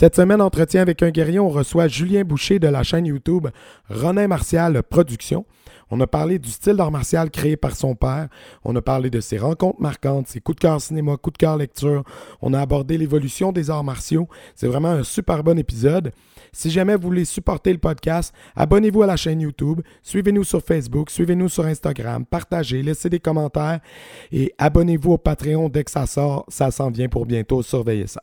Cette semaine, entretien avec un guerrier, on reçoit Julien Boucher de la chaîne YouTube Ronin Martial Productions. On a parlé du style d'art martial créé par son père. On a parlé de ses rencontres marquantes, ses coups de cœur cinéma, coups de cœur lecture. On a abordé l'évolution des arts martiaux. C'est vraiment un super bon épisode. Si jamais vous voulez supporter le podcast, abonnez-vous à la chaîne YouTube, suivez-nous sur Facebook, suivez-nous sur Instagram, partagez, laissez des commentaires et abonnez-vous au Patreon dès que ça sort. Ça s'en vient pour bientôt. Surveillez ça.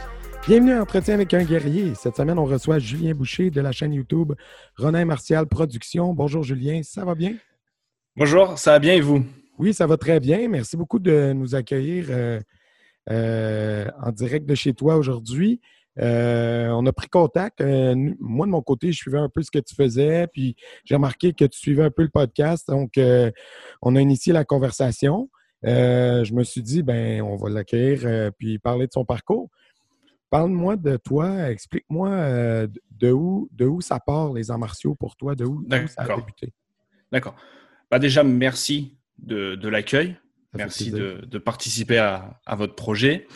bienvenue à Entretien avec un guerrier. Cette semaine, on reçoit Julien Boucher de la chaîne YouTube Ronin Martial Productions. Bonjour Julien, ça va bien? Bonjour, ça va bien et vous? Oui, ça va très bien. Merci beaucoup de nous accueillir euh, euh, en direct de chez toi aujourd'hui. Euh, on a pris contact. Moi, de mon côté, je suivais un peu ce que tu faisais, puis j'ai remarqué que tu suivais un peu le podcast. Donc, on a initié la conversation. Je me suis dit, ben, on va l'accueillir puis parler de son parcours. Parle-moi de toi, explique-moi euh, de où, de où ça part les arts martiaux pour toi, de où, ça a débuté? D'accord. Bah déjà, merci de, de l'accueil. Merci de, de participer à, à votre projet.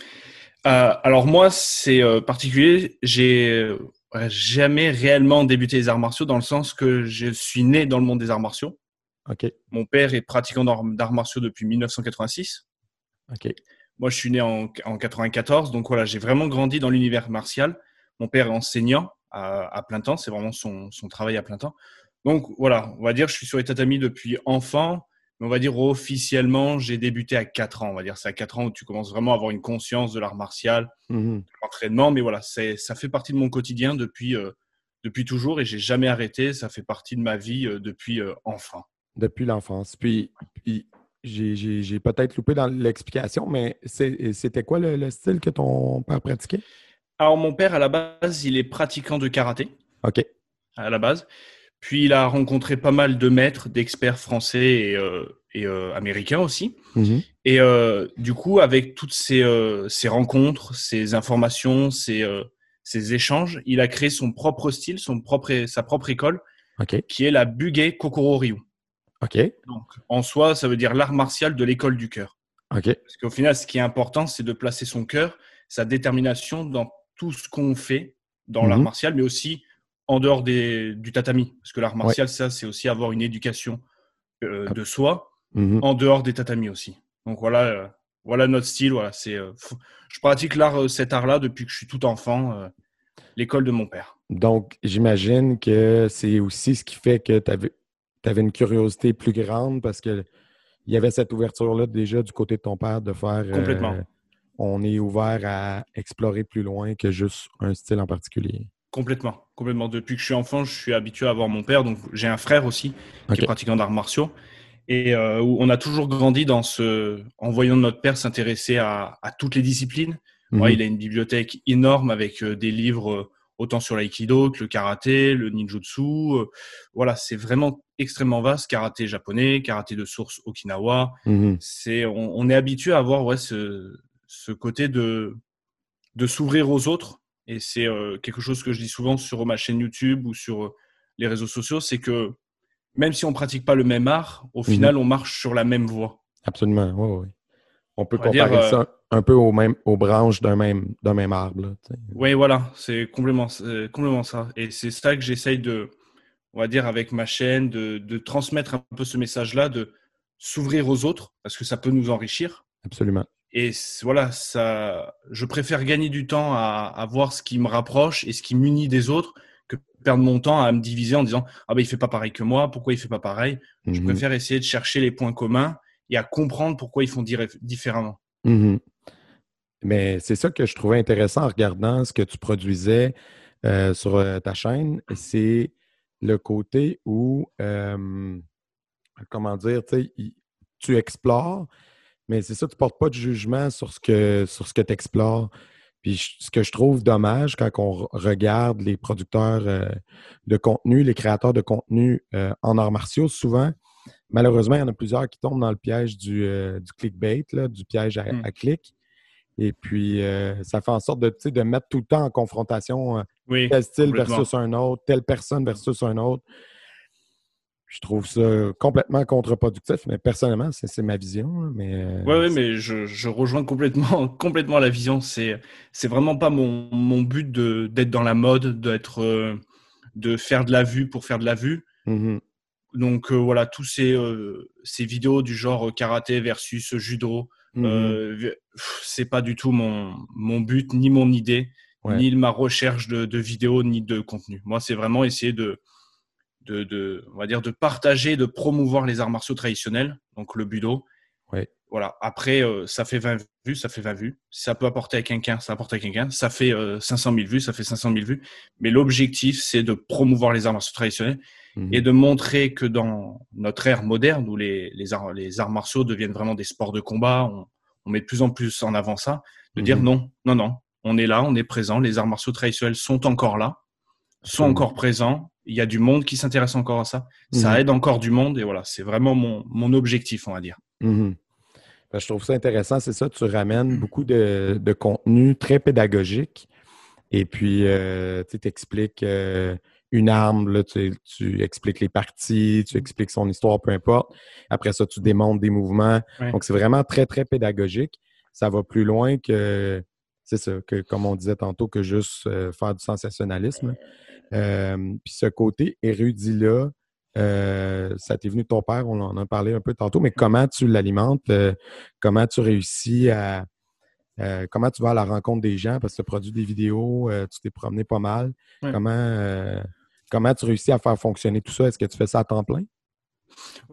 Euh, alors moi, c'est euh, particulier. J'ai jamais réellement débuté les arts martiaux dans le sens que je suis né dans le monde des arts martiaux. Mon père est pratiquant d'arts d'arts martiaux depuis 1986. OK. Moi, je suis né en, en 94, donc voilà, j'ai vraiment grandi dans l'univers martial. Mon père est enseignant à, à plein temps, c'est vraiment son, son travail à plein temps. Donc voilà, on va dire, je suis sur les tatamis depuis enfant, mais on va dire officiellement, j'ai débuté à 4 ans. On va dire, c'est à 4 ans où tu commences vraiment à avoir une conscience de l'art martial, Mhm. de l'entraînement, mais voilà, c'est, ça fait partie de mon quotidien depuis, euh, depuis toujours et j'ai jamais arrêté. Ça fait partie de ma vie euh, depuis euh, enfant. Depuis l'enfance. Puis, puis j'ai- peut-être loupé dans l'explication, mais c'était quoi le, le style que ton père pratiquait? Alors mon père, à la base, il est pratiquant de karaté. OK. à la base. Puis il a rencontré pas mal de maîtres, d'experts français et, euh, et, euh, américains aussi. Mhm. Et euh, du coup, avec toutes ces, ces rencontres, ces informations, ces, ces échanges, il a créé son propre style, son propre, sa propre école, qui est la Bugei Kokoro Ryu. OK. Donc, en soi, ça veut dire l'art martial de l'école du cœur. OK. Parce qu'au final, ce qui est important, c'est de placer son cœur, sa détermination dans tout ce qu'on fait dans l'art Mhm. martial, mais aussi en dehors des, du tatami. Parce que l'art martial, ça, c'est aussi avoir une éducation euh, de soi Mhm. en dehors des tatamis aussi. Donc voilà, euh, voilà notre style. Voilà, c'est, euh, je pratique l'art, cet art-là depuis que je suis tout enfant, l'école de mon père. Donc, j'imagine que c'est aussi ce qui fait que tu avais, une curiosité plus grande parce que il y avait cette ouverture-là déjà du côté de ton père de faire. euh, Complètement. on est ouvert à explorer plus loin que juste un style en particulier. Complètement, complètement. Depuis que je suis enfant, je suis habitué à voir mon père. Donc j'ai un frère aussi qui est pratiquant d'arts martiaux. Et euh, on a toujours grandi dans ce, en voyant notre père s'intéresser à, à toutes les disciplines. Ouais, Mhm. il a une bibliothèque énorme avec euh, des livres euh, autant sur l'aïkido que le karaté, le ninjutsu. euh, voilà, c'est vraiment extrêmement vaste. Karaté japonais, karaté de source okinawa. Mhm. C'est, on, on est habitué à avoir ouais, ce, ce côté de, de s'ouvrir aux autres. Et c'est euh, quelque chose que je dis souvent sur ma chaîne YouTube ou sur euh, les réseaux sociaux, c'est que même si on pratique pas le même art, au Mhm. final, on marche sur la même voie. Absolument, oui, oui. On peut On va dire, comparer euh, ça un peu aux, aux branches d'un même, même arbre. là. Oui, voilà, c'est complètement, c'est complètement ça. Et c'est ça que j'essaye de, on va dire, avec ma chaîne, de, de transmettre un peu ce message-là, de s'ouvrir aux autres, parce que ça peut nous enrichir. Absolument. Et voilà, ça, je préfère gagner du temps à, à voir ce qui me rapproche et ce qui m'unit des autres que perdre mon temps à me diviser en disant ah ben il fait pas pareil que moi, pourquoi il fait pas pareil? Je Mhm. préfère essayer de chercher les points communs et à comprendre pourquoi ils font différemment. Mhm. Mais c'est ça que je trouvais intéressant en regardant ce que tu produisais euh, sur euh, ta chaîne. C'est le côté où, euh, comment dire, tu explores, mais c'est ça, tu portes pas de jugement sur ce que, que tu explores. Puis ce que je trouve dommage quand on re- regarde les producteurs de contenu, les créateurs de contenu en arts martiaux, souvent, malheureusement, il y en a plusieurs qui tombent dans le piège du, euh, du clickbait, là, du piège à, Mm. à clic. Et puis, euh, ça fait en sorte de, de mettre tout le temps en confrontation euh, Oui, tel style versus un autre, telle personne versus un autre. Je trouve ça complètement contre-productif, mais personnellement, c'est ma vision. Mais, euh, Ouais, ouais, mais je, je rejoins complètement, complètement la vision. C'est, vraiment pas mon, mon but d'être dans la mode, d'être, de faire de la vue pour faire de la vue. mhm, Donc euh, voilà, tous ces, euh, ces vidéos du genre euh, karaté versus judo, mhm. euh, c'est pas du tout mon, mon but, ni mon idée, Ouais. ni ma recherche de, de vidéos, ni de contenu. Moi, c'est vraiment essayer de, de, de, on va dire, de partager, de promouvoir les arts martiaux traditionnels, donc le budo. Ouais. Voilà. Après, euh, ça fait 20 vues, ça fait 20 vues. Ça peut apporter à quelqu'un, ça apporte à quelqu'un. Ça fait euh, 500 000 vues, ça fait 500 000 vues. Mais l'objectif, c'est de promouvoir les arts martiaux traditionnels mhm. et de montrer que dans notre ère moderne, où les, les, arts, les arts martiaux deviennent vraiment des sports de combat, on, on met de plus en plus en avant ça, de dire Mhm. non, non, non, on est là, on est présent, les arts martiaux traditionnels sont encore là, sont encore présents, il y a du monde qui s'intéresse encore à ça, ça Mhm. aide encore du monde, et voilà, c'est vraiment mon, mon objectif, on va dire. Ben, je trouve ça intéressant, c'est ça, tu ramènes beaucoup de, de contenu très pédagogique et puis euh, tu expliques une arme, là, tu, tu expliques les parties, tu expliques son histoire, peu importe. Après ça, tu démontres des mouvements. Ouais. Donc, c'est vraiment très, très pédagogique. Ça va plus loin que, c'est ça, que comme on disait tantôt, que juste euh, faire du sensationnalisme. Euh, puis ce côté érudit-là, euh, ça t'est venu de ton père, on en a parlé un peu tantôt, mais comment tu l'alimentes, euh, comment tu réussis à. euh, comment tu vas à la rencontre des gens? Parce que tu as produit des vidéos, tu t'es promené pas mal. Comment, comment tu réussis à faire fonctionner tout ça? Est-ce que tu fais ça à temps plein?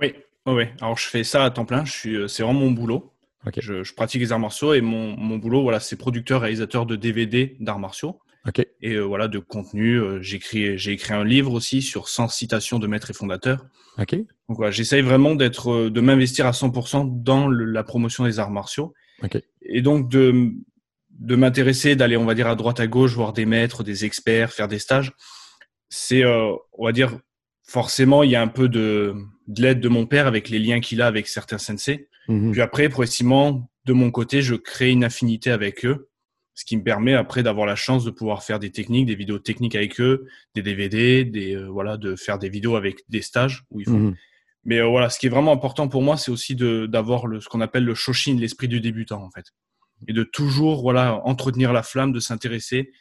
Oui, oui, oui. Alors, je fais ça à temps plein, c'est vraiment mon boulot. Je pratique les arts martiaux et mon, mon boulot, voilà, c'est producteur, réalisateur de DVD d'arts martiaux. OK. et euh, voilà de contenu. Euh, J'écris, j'ai écrit un livre aussi sur 100 citations de maîtres et fondateurs. OK. Donc voilà, j'essaye vraiment d'être, euh, de m'investir à 100% dans le- la promotion des arts martiaux. OK. Et donc de, de m'intéresser, d'aller, on va dire, à droite, à gauche, voir des maîtres, des experts, faire des stages. C'est, euh, on va dire, forcément, il y a un peu de, de l'aide de mon père avec les liens qu'il a avec certains sensei. Mhm. Puis après, progressivement, de mon côté, je crée une affinité avec eux, ce qui me permet après d'avoir la chance de pouvoir faire des techniques, des vidéos techniques avec eux, des DVD, des euh, voilà, de faire des vidéos avec des stages où. Mhm. Mais euh, voilà, ce qui est vraiment important pour moi, c'est aussi d'avoir ce qu'on appelle le shoshin, l'esprit du débutant en fait, et de toujours voilà entretenir la flamme, de s'intéresser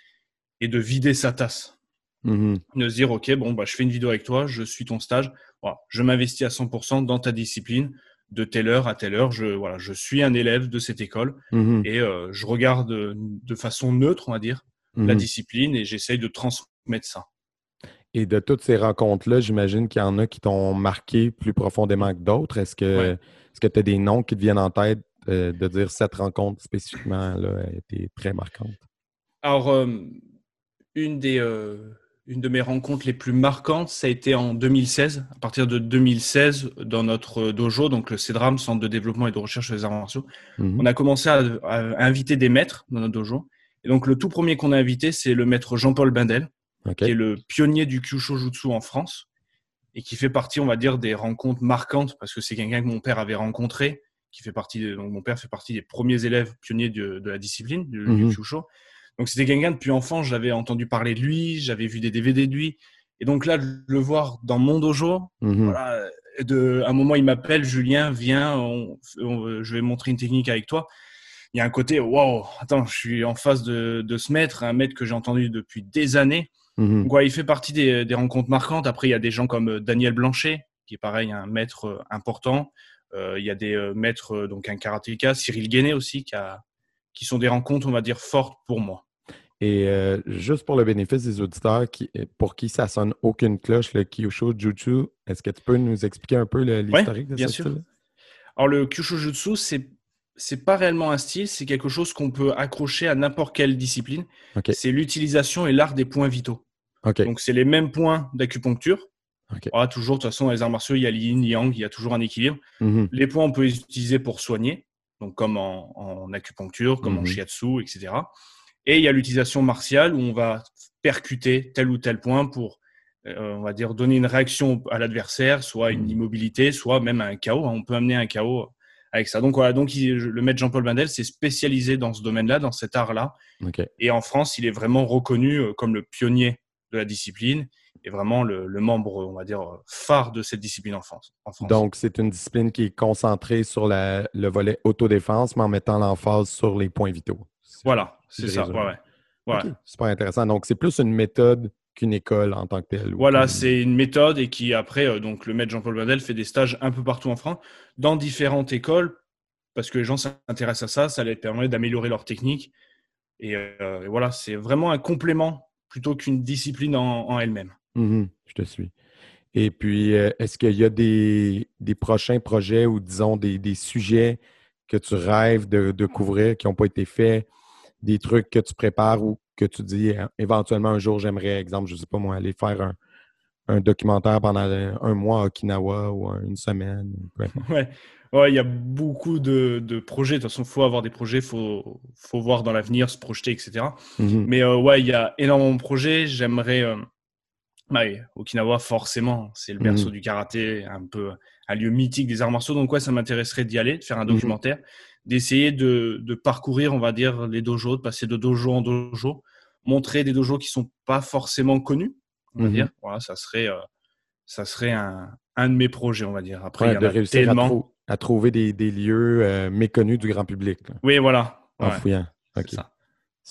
et de vider sa tasse Mhm. de se dire ok bon bah je fais une vidéo avec toi je suis ton stage voilà, je m'investis à 100% dans ta discipline de telle heure à telle heure je voilà je suis un élève de cette école Mhm. et euh, je regarde euh, de façon neutre on va dire la Mhm. discipline et j'essaye de transmettre ça Et de toutes ces rencontres-là, j'imagine qu'il y en a qui t'ont marqué plus profondément que d'autres. Est-ce que Ouais. est-ce que tu as des noms qui te viennent en tête euh, de dire cette rencontre spécifiquement là, a été très marquante? alors euh, une des une de mes rencontres les plus marquantes ça a été en 2016 à partir de 2016 dans notre dojo donc le CEDRAM Centre de développement et de recherche les arts martiaux Mhm. on a commencé à, à inviter des maîtres dans notre dojo. Et donc, le tout premier qu'on a invité, c'est le maître Jean-Paul Bindel, qui est le pionnier du Kyusho Jutsu en France et qui fait partie, on va dire, des rencontres marquantes parce que c'est quelqu'un que mon père avait rencontré, qui fait partie, de- donc mon père fait partie des premiers élèves pionniers de, de la discipline, du, du Mhm. Kyusho. Donc, c'était quelqu'un depuis enfant, j'avais entendu parler de lui, j'avais vu des DVD de lui. Et donc là, de le voir dans mon dojo, Mhm. voilà, de, à un moment, il m'appelle, Julien, viens, on- on- je vais montrer une technique avec toi. Il y a un côté, waouh, attends, je suis en face de, de ce maître, un maître que j'ai entendu depuis des années. Mhm. Donc, ouais, il fait partie des, des rencontres marquantes. Après, il y a des gens comme euh, Daniel Blanchet, qui est pareil, un maître euh, important. Euh, il y a des maîtres, donc un karatéka, Cyril Guéné aussi, qui, a, qui sont des rencontres, on va dire, fortes pour moi. Et euh, juste pour le bénéfice des auditeurs qui, pour qui ça sonne aucune cloche, le Kyusho Jutsu, est-ce que tu peux nous expliquer un peu l'historique de bien ce sûr. style? Alors, le Kyusho Jutsu, c'est c'est pas réellement un style, c'est quelque chose qu'on peut accrocher à n'importe quelle discipline. OK. C'est l'utilisation et l'art des points vitaux. OK. Donc, c'est les mêmes points d'acupuncture. OK. Voilà, toujours, de toute façon, dans les arts martiaux, il y a l'yin, yang, il y a toujours un équilibre. Mhm. Les points, on peut les utiliser pour soigner, donc comme en, en acupuncture, comme en Mhm. shiatsu, etc. Et il y a l'utilisation martiale où on va percuter tel ou tel point pour, euh, on va dire, donner une réaction à l'adversaire, soit une Mhm. immobilité, soit même un chaos. On peut amener un chaos avec ça. Donc voilà, donc il- le maître Jean-Paul Bandel s'est spécialisé dans ce domaine-là, dans cet art-là. Et en France, il est vraiment reconnu euh, comme le pionnier de la discipline et vraiment le, le membre, on va dire, phare de cette discipline en France. En France. Donc, c'est une discipline qui est concentrée sur la- le volet autodéfense, mais en mettant l'emphase sur les points vitaux. voilà, c'est ça. Ouais, ouais. Super intéressant. Donc, c'est plus une méthode qu'une école en tant que telle. Voilà, c'est une méthode et qui après, euh, donc le maître Jean-Paul Bandel fait des stages un peu partout en France, dans différentes écoles, parce que les gens s'intéressent à ça, ça leur permet d'améliorer leur technique. Et, euh, et voilà, c'est vraiment un complément plutôt qu'une discipline en, en elle-même. Mhm, je te suis. Et puis, euh, est-ce qu'il y a des, des prochains projets ou, disons, des, des sujets que tu rêves de, de couvrir qui n'ont pas été faits, des trucs que tu prépares ou que tu dis euh, éventuellement un jour, j'aimerais, exemple, je ne sais pas moi, aller faire un, un documentaire pendant un, mois à Okinawa ou un- une semaine. Ouais, ouais, il y a beaucoup de, de projets. De toute façon, il faut avoir des projets, il faut, faut voir dans l'avenir, se projeter, etc. Mhm. Mais euh, ouais, il y a énormément de projets. J'aimerais. euh, ouais, Okinawa, forcément, c'est le berceau Mhm. du karaté, un peu un lieu mythique des arts martiaux. Donc, ouais, ça m'intéresserait d'y aller, de faire un Mhm. documentaire, d'essayer de, de parcourir, on va dire, les dojos, de passer de dojo en dojo, montrer des dojos qui sont pas forcément connus, on va Mhm. dire. Voilà, ça serait, euh, ça serait un, un de mes projets, on va dire. Après, Ouais, il y en de a réussir à, tellement. trou- à trouver des, des lieux euh, méconnus du grand public là, Oui, voilà. en Ouais, fouillant. ça.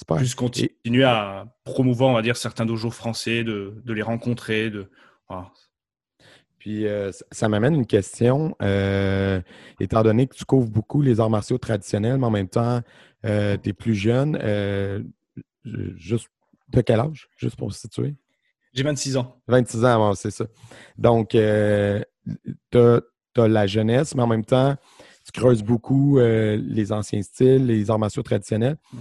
Super. Plus continuer à promouvoir, on va dire, certains dojos français, de, de les rencontrer. De... Voilà. Puis euh, ça, m'amène une question. euh, étant donné que tu couvres beaucoup les arts martiaux traditionnels, mais en même temps, tu es plus jeune, euh, ju- juste de quel âge? Juste pour se situer? J'ai 26 ans. 26 ans, bon, c'est ça. Donc, euh, tu as, la jeunesse, mais en même temps, tu creuses beaucoup euh, les anciens styles, les arts martiaux traditionnels. Mhm.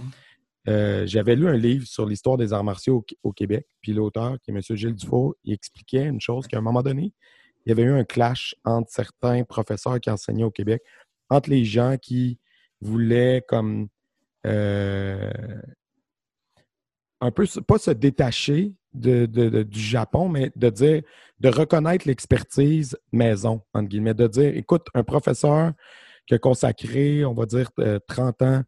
Euh, J'avais lu un livre sur l'histoire des arts martiaux au, Québec, puis l'auteur, qui est M. Gilles Dufault, il expliquait une chose qu'à un moment donné, il y avait eu un clash entre certains professeurs qui enseignaient au Québec, entre les gens qui voulaient comme euh, un peu, pas se détacher de, du Japon, mais de dire, de reconnaître l'expertise maison, entre guillemets, de dire, écoute, un professeur qui a consacré, on va dire, euh, 30 ans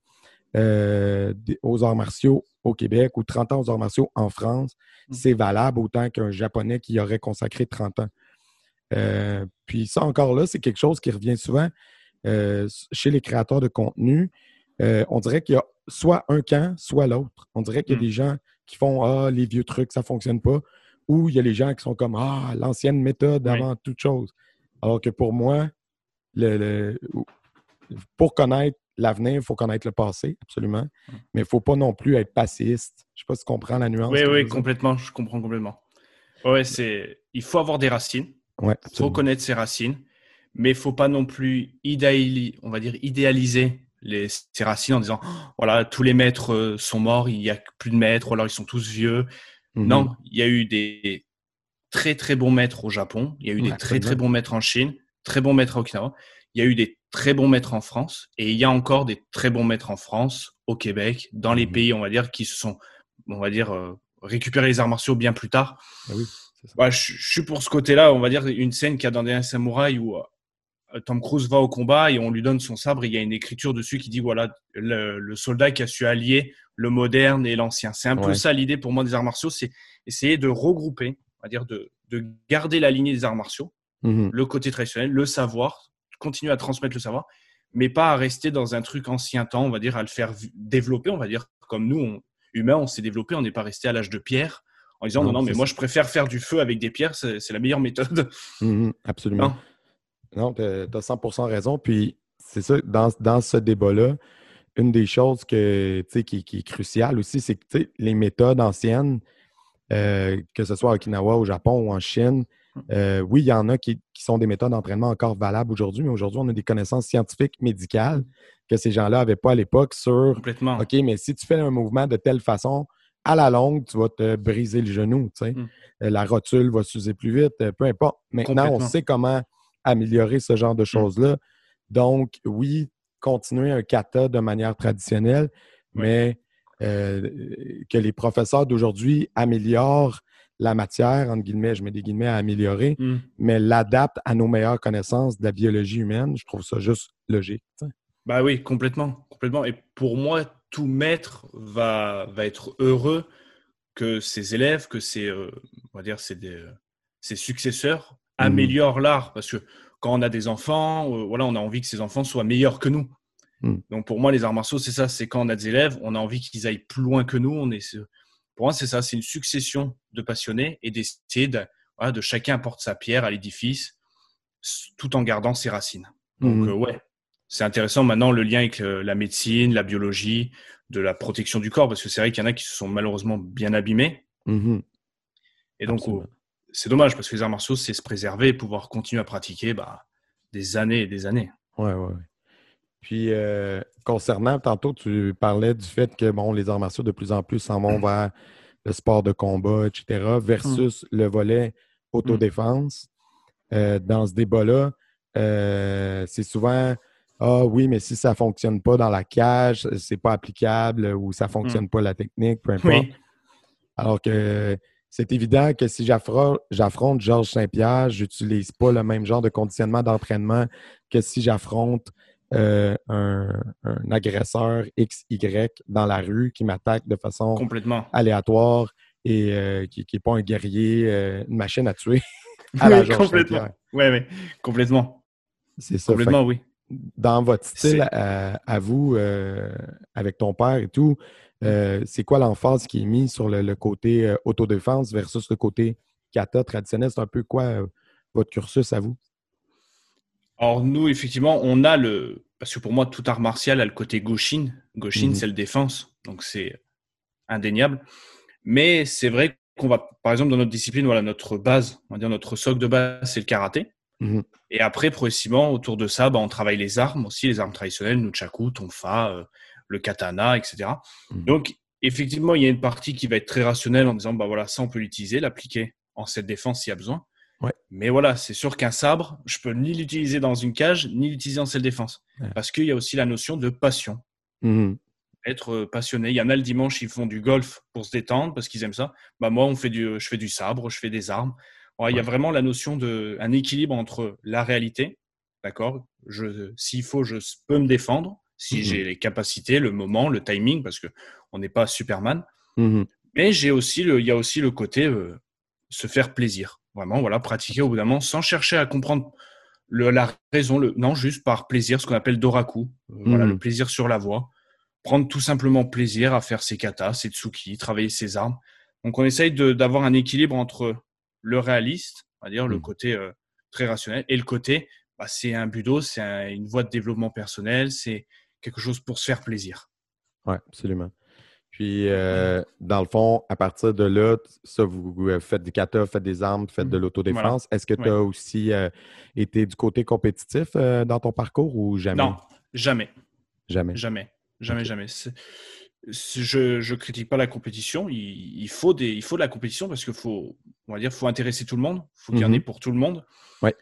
euh, aux arts martiaux au Québec ou 30 ans aux arts martiaux en France, Mm. c'est valable autant qu'un Japonais qui y aurait consacré 30 ans. Euh, puis ça, encore là, c'est quelque chose qui revient souvent euh, chez les créateurs de contenu. On dirait qu'il y a soit un camp, soit l'autre. On dirait qu'il y a Mm. des gens qui font Ah, les vieux trucs, ça ne fonctionne pas. Ou il y a les gens qui sont comme Ah, l'ancienne méthode Oui. avant toute chose. Alors que pour moi, le, le- pour connaître l'avenir, il faut connaître le passé, absolument. Mm. Mais il ne faut pas non plus être passiste. Je ne sais pas si tu comprends la nuance. Oui, oui, complètement. Je comprends complètement. Ouais, c'est. Il faut avoir des racines. Ouais, Il faut connaître ses racines, mais il faut pas non plus idéali- on va dire idéaliser les, ses racines en disant Oh, voilà tous les maîtres euh, sont morts, il y a plus de maîtres, ou alors ils sont tous vieux. Mhm. Non, il y a eu des très très bons maîtres au Japon, il y a eu Ouais, des très très bons maîtres en Chine, très bons maîtres à Okinawa, il y a eu des très bons maîtres en France et il y a encore des très bons maîtres en France, au Québec, dans les Mhm. pays on va dire qui se sont on va dire euh, récupérés les arts martiaux bien plus tard. Ah oui, c'est ça. Ouais, je, je suis pour ce côté-là, on va dire une scène qu'il y a dans Dernier Samouraï où euh, Tom Cruise va au combat et on lui donne son sabre et il y a une écriture dessus qui dit voilà le, le soldat qui a su allier le moderne et l'ancien. C'est un peu ça l'idée pour moi des arts martiaux, c'est essayer de regrouper, on va dire de, de garder la lignée des arts martiaux, Mhm. le côté traditionnel, le savoir, continuer à transmettre le savoir, mais pas à rester dans un truc ancien temps, on va dire à le faire développer, on va dire comme nous, on, humains, on s'est développé, on n'est pas resté à l'âge de pierre en disant Non, non, mais moi ça. je préfère faire du feu avec des pierres, c'est la meilleure méthode. Mhm, absolument. Non. Non, tu as, 100% raison. Puis, c'est ça, dans, dans ce débat-là, une des choses que, qui, qui est cruciale aussi, c'est que les méthodes anciennes, euh, que ce soit à Okinawa, au Japon ou en Chine, euh, oui, il y en a qui, qui sont des méthodes d'entraînement encore valables aujourd'hui, mais aujourd'hui, on a des connaissances scientifiques, médicales que ces gens-là n'avaient pas à l'époque sur Complètement. OK, mais si tu fais un mouvement de telle façon, à la longue, tu vas te briser le genou. tu sais. Mm. Euh, La rotule va s'user plus vite, euh, peu importe. Maintenant, on sait comment améliorer ce genre de choses-là. Donc, oui, continuer un kata de manière traditionnelle, Oui. mais euh, que les professeurs d'aujourd'hui améliorent la matière, entre guillemets, je mets des guillemets à améliorer, Hmm. mais l'adaptent à nos meilleures connaissances de la biologie humaine. Je trouve ça juste logique. tu sais. Bah oui, complètement, complètement. Et pour moi, tout maître va, va être heureux que ses élèves, que ses, euh, on va dire, ses, des- euh, ses successeurs Mhm. améliorent l'art. Parce que quand on a des enfants, euh, voilà, on a envie que ces enfants soient meilleurs que nous. Mhm. Donc pour moi, les arts martiaux, c'est ça. C'est quand on a des élèves, on a envie qu'ils aillent plus loin que nous. On est, pour moi, c'est ça. C'est une succession de passionnés et d'essayer de, voilà, de chacun apporte sa pierre à l'édifice, tout en gardant ses racines. Donc Mhm. euh, ouais, c'est intéressant maintenant le lien avec euh, la médecine, la biologie, de la protection du corps, parce que c'est vrai qu'il y en a qui se sont malheureusement bien abîmés. Mhm. Et donc, oh, c'est dommage, parce que les arts martiaux, c'est se préserver et pouvoir continuer à pratiquer bah, des années et des années. Ouais, ouais, ouais. Puis, euh, concernant, tantôt, tu parlais du fait que, bon, les arts martiaux, de plus en plus, s'en vont vers le sport de combat, etc., versus le volet autodéfense. Euh, dans ce débat-là, euh, c'est souvent Ah oui, mais si ça ne fonctionne pas dans la cage, c'est pas applicable ou ça ne fonctionne pas la technique, peu importe. Oui, Alors que c'est évident que si j'affro- j'affronte Georges Saint-Pierre, j'utilise pas le même genre de conditionnement d'entraînement que si j'affronte euh, un, un agresseur XY dans la rue qui m'attaque de façon complètement. aléatoire et euh, qui n'est pas un guerrier, euh, une machine à tuer à la Oui, complètement. Oui, oui, complètement. C'est ça. Fait Complètement, oui. dans votre style à, à vous, avec ton père et tout, c'est quoi l'emphase qui est mise sur le, le côté autodéfense versus le côté kata traditionnel? C'est un peu quoi votre cursus à vous? Alors nous, effectivement, on a le... Parce que pour moi, tout art martial a le côté Goshin. Goshin, Mhm. c'est le défense. Donc c'est indéniable. Mais c'est vrai qu'on va, par exemple, dans notre discipline, voilà, notre base, on va dire notre socle de base, c'est le karaté. Mhm. Et après, progressivement, autour de ça, bah, on travaille les armes aussi, les armes traditionnelles, nunchaku, tonfa, euh, le katana, etc. Mhm. Donc, effectivement, il y a une partie qui va être très rationnelle en disant, bah voilà, ça, on peut l'utiliser, l'appliquer en cette défense s'il y a besoin. Ouais. Mais voilà, c'est sûr qu'un sabre, je peux ni l'utiliser dans une cage, ni l'utiliser en selle défense. Ouais. Parce qu'il y a aussi la notion de passion. Mhm. Être euh, passionné. Il y en a le dimanche, ils font du golf pour se détendre parce qu'ils aiment ça. Bah, moi, on fait du, je fais du sabre, je fais des armes. Ouais, Il y a vraiment la notion de un équilibre entre la réalité, d'accord? Je, S'il faut, je peux me défendre, si Mhm. j'ai les capacités, le moment, le timing, parce que on n'est pas Superman. Mhm. Mais j'ai aussi le, il y a aussi le côté euh, se faire plaisir. Vraiment, voilà, pratiquer au bout d'un moment sans chercher à comprendre le, la raison, le, non, juste par plaisir, ce qu'on appelle doraku. Euh, Voilà, le plaisir sur la voie. Prendre tout simplement plaisir à faire ses katas, ses tsuki, travailler ses armes. Donc, on essaye d'avoir un équilibre entre le réaliste, on va dire, le Mhm. côté euh, très rationnel, et le côté, bah, c'est un budo, c'est un- une voie de développement personnel, c'est quelque chose pour se faire plaisir. Oui, absolument. Puis, euh, dans le fond, à partir de là, ça, vous, vous, faites des kata, faites des armes, faites de l'autodéfense. Est-ce que tu as aussi euh, été du côté compétitif euh, dans ton parcours ou jamais? Non, jamais. Jamais. Jamais, jamais, jamais. Je je critique pas la compétition. Il, il faut des, il faut de la compétition parce qu'il faut, on va dire, faut intéresser tout le monde. Faut qu'il y en Mhm. ait pour tout le monde. Ouais.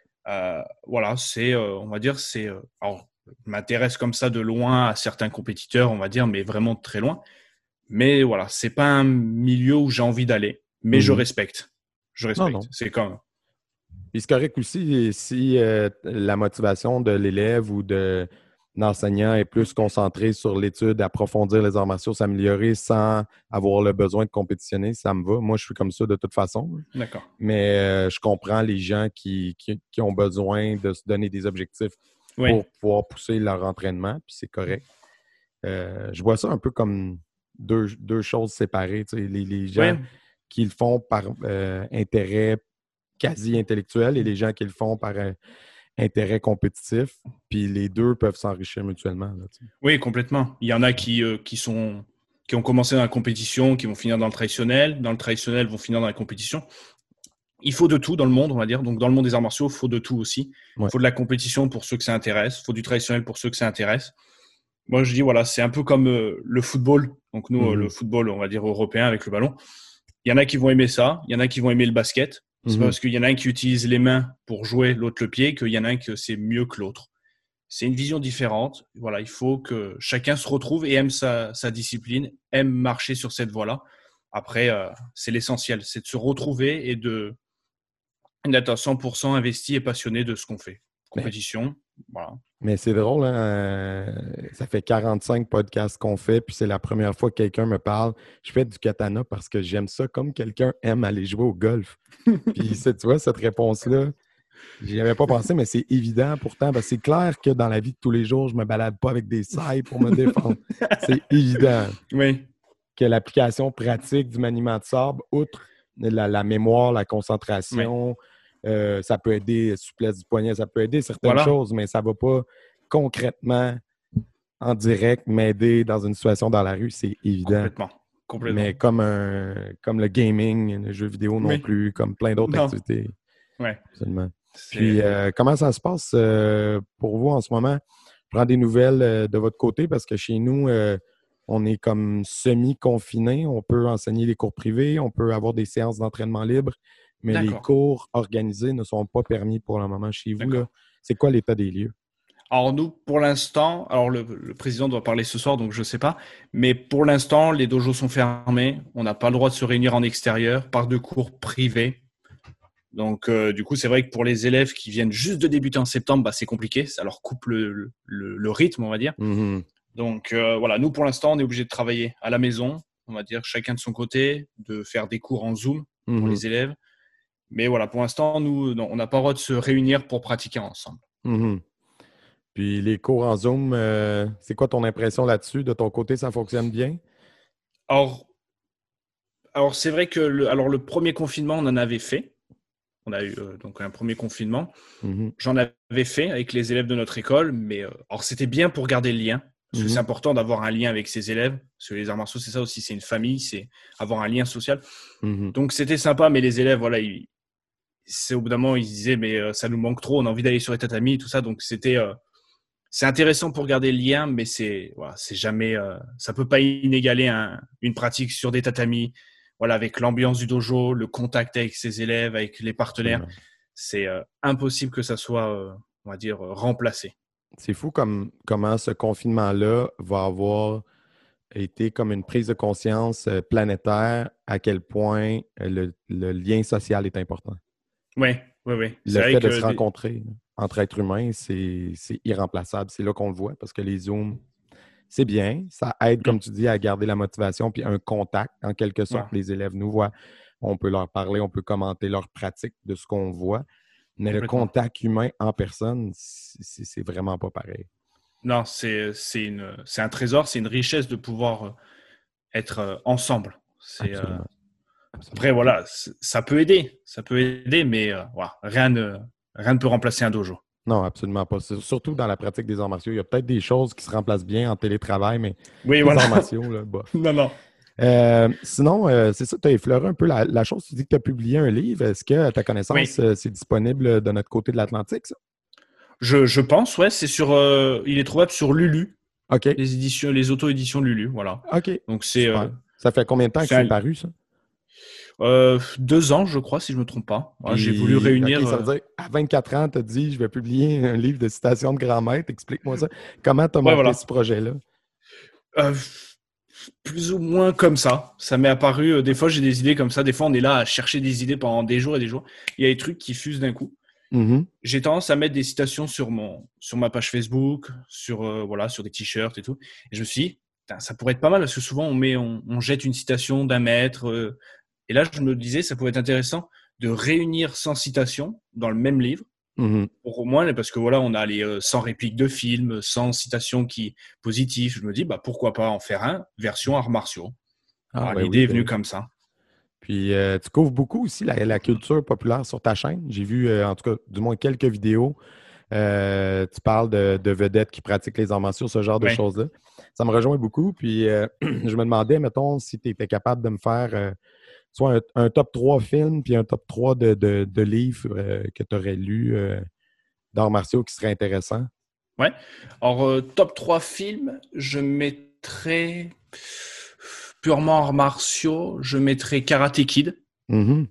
Voilà, c'est, on va dire, c'est. alors, je m'intéresse comme ça de loin à certains compétiteurs, on va dire, mais vraiment de très loin. Mais voilà, c'est pas un milieu où j'ai envie d'aller. Mais je Mhm. respecte. Je respecte. C'est comme. Puis c'est correct aussi si euh, la motivation de l'élève ou de l'enseignant est plus concentrée sur l'étude, approfondir les arts martiaux, s'améliorer sans avoir le besoin de compétitionner, ça me va. Moi, je suis comme ça de toute façon. D'accord. Mais euh, je comprends les gens qui, qui- qui ont besoin de se donner des objectifs Oui. pour pouvoir pousser leur entraînement, puis c'est correct. Euh, je vois ça un peu comme deux, deux choses séparées. tu sais, Les, les gens Ouais. qui le font par euh, intérêt quasi intellectuel et les gens qui le font par euh, intérêt compétitif. Puis les deux peuvent s'enrichir mutuellement. là, tu sais. Oui, complètement. Il y en a qui, euh, qui, sont, qui ont commencé dans la compétition, qui vont finir dans le traditionnel. Dans le traditionnel, vont finir dans la compétition. Il faut de tout dans le monde, on va dire. Donc, dans le monde des arts martiaux, il faut de tout aussi. Il Ouais. faut de la compétition pour ceux que ça intéresse. Il faut du traditionnel pour ceux que ça intéresse. Moi, je dis, voilà, c'est un peu comme euh, le football. Donc, nous, euh, Mhm. le football, on va dire européen avec le ballon. Il y en a qui vont aimer ça. Il y en a qui vont aimer le basket. C'est Mhm. parce qu'il y en a un qui utilise les mains pour jouer, l'autre le pied, qu'il y en a un que c'est mieux que l'autre. c'est une vision différente. Voilà, il faut que chacun se retrouve et aime sa, sa discipline, aime marcher sur cette voie-là. Après, euh, c'est l'essentiel, c'est de se retrouver et de d'être à 100% investi et passionné de ce qu'on fait. Compétition, voilà. Mais c'est drôle, hein, euh, ça fait 45 podcasts qu'on fait, puis c'est la première fois que quelqu'un me parle. Je fais du katana parce que j'aime ça comme quelqu'un aime aller jouer au golf. puis tu vois, cette réponse-là, j'y avais pas pensé, mais c'est évident pourtant. parce que c'est clair que dans la vie de tous les jours, je me balade pas avec des sailles pour me défendre. c'est évident. Oui. Que l'application pratique du maniement de sable, outre la, la mémoire, la concentration, euh, ça peut aider, souplesse du poignet, ça peut aider certaines choses, mais ça ne va pas concrètement, en direct, m'aider dans une situation dans la rue, c'est évident. Complètement. Mais comme, un, comme le gaming, le jeu vidéo non plus, comme plein d'autres activités. Oui. Absolument. Puis, euh, comment ça se passe euh, pour vous en ce moment? Prends des nouvelles de votre côté parce que chez nous, on est comme semi-confiné. On peut enseigner les cours privés, on peut avoir des séances d'entraînement libre, mais les cours organisés ne sont pas permis pour le moment chez vous. C'est quoi l'état des lieux? Alors nous, pour l'instant, alors le, président doit parler ce soir, donc je ne sais pas, mais pour l'instant, les dojos sont fermés. On n'a pas le droit de se réunir en extérieur par de cours privés. Donc euh, du coup, c'est vrai que pour les élèves qui viennent juste de débuter en septembre, bah, c'est compliqué. Ça leur coupe le, rythme, on va dire. Mmh donc euh, voilà, nous pour l'instant, on est obligé de travailler à la maison, on va dire chacun de son côté, de faire des cours en Zoom pour mmh les élèves mais voilà, pour l'instant, nous, on n'a pas le droit de se réunir pour pratiquer ensemble. Mhm. Puis les cours en Zoom, euh, c'est quoi ton impression là-dessus? De ton côté, ça fonctionne bien? Alors, alors c'est vrai que le, alors le premier confinement, on en avait fait. On a eu euh, donc un premier confinement. Mhm. J'en avais fait avec les élèves de notre école, mais euh, alors c'était bien pour garder le lien. Parce que Mhm. c'est important d'avoir un lien avec ses élèves. Parce que les arts martiaux, c'est ça aussi, c'est une famille, c'est avoir un lien social. Donc c'était sympa, mais les élèves, voilà, ils, c'est au bout d'un moment, ils se disaient, mais euh, ça nous manque trop, on a envie d'aller sur les tatamis, tout ça. Donc, c'était, euh, c'est intéressant pour garder le lien, mais c'est, voilà, c'est jamais, euh, ça peut pas inégaler une pratique sur des tatamis. Voilà, avec l'ambiance du dojo, le contact avec ses élèves, avec les partenaires, c'est impossible que ça soit, on va dire, remplacé. C'est fou comme, comment ce confinement-là va avoir été comme une prise de conscience planétaire à quel point le lien social est important. Oui, oui, oui. Le fait de se rencontrer entre êtres humains, c'est irremplaçable. C'est là qu'on le voit parce que les Zooms, c'est bien. Ça aide, comme mm. tu dis, à garder la motivation puis un contact. En quelque sorte, les élèves nous voient. On peut leur parler, on peut commenter leur pratique de ce qu'on voit. Mais le contact humain en personne, c'est vraiment pas pareil. Non, c'est un trésor, c'est une richesse de pouvoir euh, être euh, ensemble. C'est après, voilà, ça peut aider, ça peut aider, mais euh, rien, ne, rien ne peut remplacer un dojo. Non, absolument pas. Surtout dans la pratique des arts martiaux. Il y a peut-être des choses qui se remplacent bien en télétravail, mais oui, les voilà. arts martiaux, là, bah. Non, non. Euh, sinon, euh, c'est ça, tu as effleuré un peu la, chose. Tu dis que tu as publié un livre. Est-ce que, à ta connaissance, c'est disponible de notre côté de l'Atlantique, ça? Je, je, pense, ouais. C'est sur. il est trouvable sur Lulu. OK. Les éditions, les auto-éditions Lulu, voilà. OK. Donc, c'est. ça fait combien de temps que c'est paru, ça? Euh, deux ans, je crois, si je ne me trompe pas. J'ai voulu réunir. ça veut dire, à 24 ans, tu as dit je vais publier un livre de citations de grand-maître. Explique-moi ça. Comment tu as monté ce projet-là? Euh, plus ou moins comme ça. Ça m'est apparu. Euh, des fois, j'ai des idées comme ça. Des fois, on est là à chercher des idées pendant des jours et des jours. Il y a des trucs qui fusent d'un coup. Mm-hmm. J'ai tendance à mettre des citations sur, mon, sur ma page Facebook, sur, voilà, sur des t-shirts et tout. Et je me suis dit, ça pourrait être pas mal parce que souvent, on, met, on, on jette une citation d'un maître et là, je me disais, ça pouvait être intéressant de réunir 100 citations dans le même livre. Mmh Pour au moins, parce que voilà, on a les 100 euh, répliques de films, 100 citations qui positives. Je me dis, bah, pourquoi pas en faire un, version arts martiaux. Ah, ben L'idée est venue ben comme ça. Puis, euh, tu couvres beaucoup aussi la, culture populaire sur ta chaîne. J'ai vu, euh, en tout cas, du moins quelques vidéos. tu parles de, vedettes qui pratiquent les arts martiaux, ce genre de choses-là. Ça me rejoint beaucoup. Puis, je me demandais, mettons, si tu étais capable de me faire soit un, top 3 films puis un top 3 de, livres euh, que tu aurais lus euh, d'arts martiaux qui serait intéressant. Ouais. Alors, euh, top 3 films, je mettrais purement arts martiaux, je mettrais Karate Kid. Mm-hmm.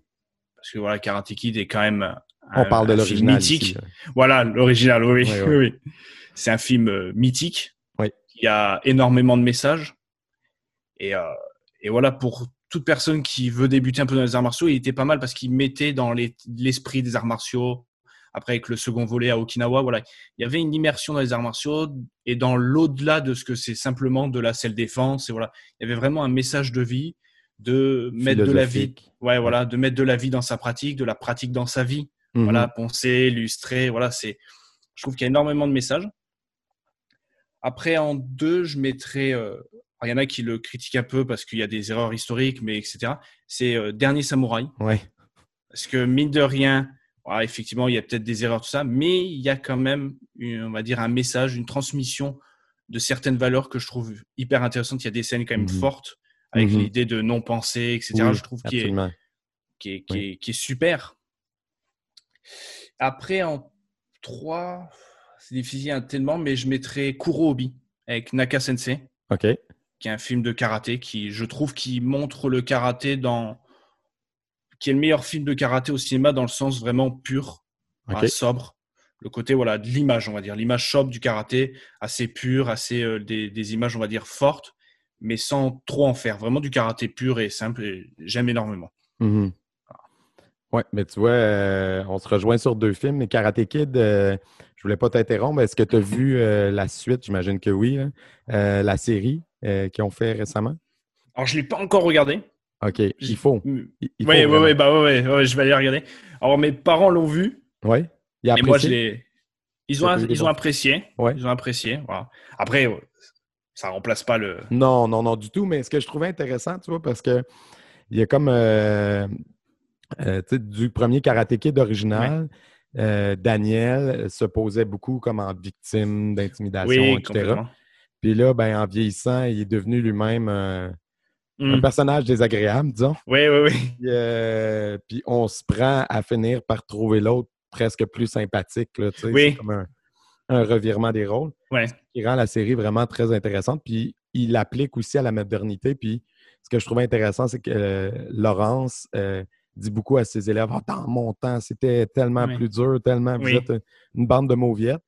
Parce que voilà, Karate Kid est quand même On parle de l'original. mythique. voilà, l'original, oui. oui, c'est un film euh, mythique. Oui. Il y a énormément de messages. Et, euh, et voilà, pour toute personne qui veut débuter un peu dans les arts martiaux, il était pas mal parce qu'il mettait dans les- l'esprit des arts martiaux. Après, avec le second volet à Okinawa, voilà, il y avait une immersion dans les arts martiaux et dans l'au-delà de ce que c'est simplement de la self-défense. Et voilà, il y avait vraiment un message de vie, de mettre de la vie, ouais, voilà, de mettre de la vie dans sa pratique, de la pratique dans sa vie. Mhm. Voilà, poncer, illustrer, voilà, c'est. Je trouve qu'il y a énormément de messages. Après, en deux, je mettrais. euh, il y en a qui le critiquent un peu parce qu'il y a des erreurs historiques, mais etc. C'est euh, Dernier Samouraï. Ouais. Parce que mine de rien, voilà, effectivement, il y a peut-être des erreurs, tout ça, mais il y a quand même, une- on va dire, un message, une transmission de certaines valeurs que je trouve hyper intéressantes. Il y a des scènes quand même Mhm. fortes avec Mhm. l'idée de non-penser, etc. Oui, je trouve qui est, qui est, qui Oui. est, qui est super. Après, en 3, c'est difficile tellement, mais je mettrais Kurobi avec Naka Sensei, OK. Qui est un film de karaté qui, je trouve, qui montre le karaté dans. qui est le meilleur film de karaté au cinéma dans le sens vraiment pur, sobre. Le côté voilà, de l'image, on va dire. L'image sobre du karaté, assez pure, assez, euh, des, des images, on va dire, fortes, mais sans trop en faire. Vraiment du karaté pur et simple. et J'aime énormément. Mhm. Ouais, mais tu vois, euh, on se rejoint sur deux films. Mais Karate Kid, euh, je voulais pas t'interrompre. mais Est-ce que tu as vu euh, la suite? J'imagine que oui. la série euh, qu'ils ont fait récemment? Alors, je ne l'ai pas encore regardé. OK. Il faut. Il, il Oui, faut oui, oui, bah ouais, ouais, je vais aller regarder. Alors, mes parents l'ont vu, Ouais. Il a et moi, je l'ai. Ils ont, ils ont apprécié. Ouais. Ils ont apprécié. Voilà. Après, euh, ça remplace pas le. Non, non, non, du tout. Mais ce que je trouvais intéressant, tu vois, parce que il y a comme euh, euh, tu sais, du premier Karate Kid original, euh, Daniel se posait beaucoup comme en victime d'intimidation, Oui, etc. Puis là, ben, en vieillissant, il est devenu lui-même euh, un Mm. personnage désagréable, disons. Oui, oui, oui. Puis, euh, puis on se prend à finir par trouver l'autre presque plus sympathique. Là. Oui. C'est comme un, un revirement des rôles Ouais. qui rend la série vraiment très intéressante. Puis il l'applique aussi à la modernité. Puis ce que je trouvais intéressant, c'est que euh, Laurence euh, dit beaucoup à ses élèves Ah, Dans mon temps, c'était tellement Oui. plus dur, tellement vous Oui. êtes une- une bande de mauviettes.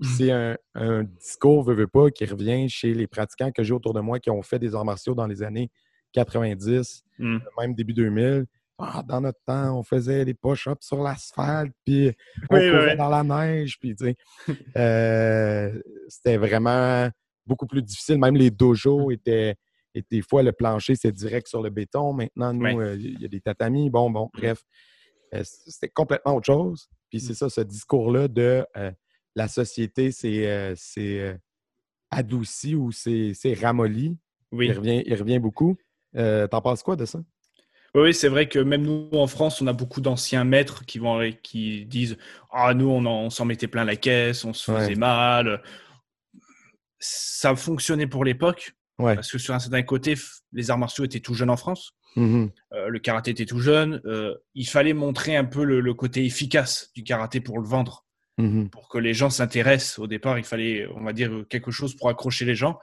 C'est un, un discours, veux, veux pas, qui revient chez les pratiquants que j'ai autour de moi qui ont fait des arts martiaux dans les années 90, Mm. même début 2000. Ah, dans notre temps, on faisait des push-ups sur l'asphalte, puis on Oui, courait oui. dans la neige, puis tu sais, euh, c'était vraiment beaucoup plus difficile. Même les dojos étaient, étaient des fois le plancher, c'est direct sur le béton. Maintenant, nous, euh, il y a des tatamis. Bon, bon, bref, Euh, c'était complètement autre chose. Puis c'est ça, ce discours-là de euh, la société, c'est euh, euh, adouci ou c'est c'est ramolli. Oui. Il, revient, il revient beaucoup. Euh, T'en penses quoi de ça? Oui, c'est vrai que même nous en France, on a beaucoup d'anciens maîtres qui vont qui disent ah nous on, en- on s'en mettait plein la caisse, on se faisait Ouais. mal. Ça fonctionnait pour l'époque Ouais. parce que sur un certain côté, les arts martiaux étaient tout jeunes en France. Euh, le karaté était tout jeune. Euh, il fallait montrer un peu le, le côté efficace du karaté pour le vendre, Mhm. pour que les gens s'intéressent. Au départ, il fallait, on va dire, quelque chose pour accrocher les gens.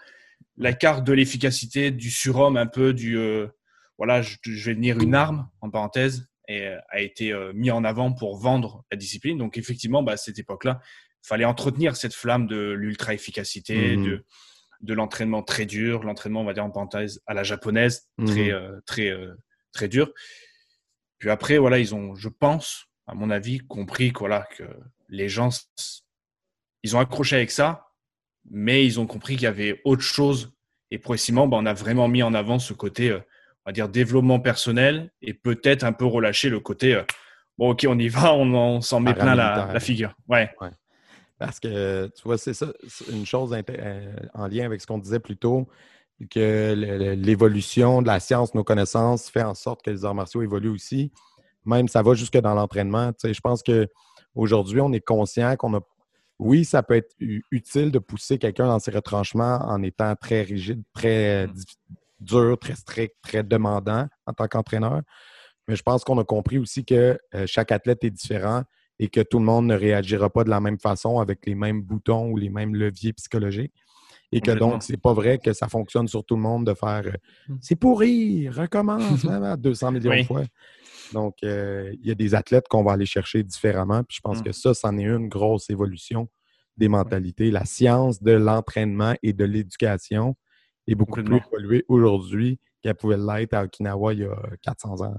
La carte de l'efficacité, du surhomme, un peu du, euh, voilà, je, je vais devenir une arme, en parenthèse, et, euh, a été euh, mis en avant pour vendre la discipline. Donc effectivement, bah, à cette époque-là, il fallait entretenir cette flamme de l'ultra-efficacité, Mhm. de, de l'entraînement très dur, l'entraînement, on va dire en parenthèse, à la japonaise, très, Mhm. euh, très, très dur. Puis après, voilà, ils ont, je pense, à mon avis, compris que, voilà, que les gens, ils ont accroché avec ça, mais ils ont compris qu'il y avait autre chose. Et progressivement, bah, on a vraiment mis en avant ce côté, euh, on va dire, développement personnel et peut-être un peu relâché le côté, euh, bon, ok, on y va, on, en- s'en met plein la, figure. Ouais, Parce que, tu vois, c'est ça, une chose euh, en lien avec ce qu'on disait plus tôt, que l'évolution de la science, nos connaissances, fait en sorte que les arts martiaux évoluent aussi. Même, ça va jusque dans l'entraînement. Tu sais, je pense qu'aujourd'hui, on est conscient qu'on a. Oui, ça peut être utile de pousser quelqu'un dans ses retranchements en étant très rigide, très Mm. dur, très strict, très demandant en tant qu'entraîneur. Mais je pense qu'on a compris aussi que euh, chaque athlète est différent et que tout le monde ne réagira pas de la même façon avec les mêmes boutons ou les mêmes leviers psychologiques. Et que donc, c'est pas vrai que ça fonctionne sur tout le monde de faire euh, Mm. c'est pourri, recommence vraiment 200 millions Oui. de fois. Donc, euh, il y a des athlètes qu'on va aller chercher différemment. Puis je pense Mm. que ça, c'en est une grosse évolution des mentalités. La science de l'entraînement et de l'éducation est beaucoup plus évoluée aujourd'hui qu'elle pouvait l'être à Okinawa il y a 400 ans.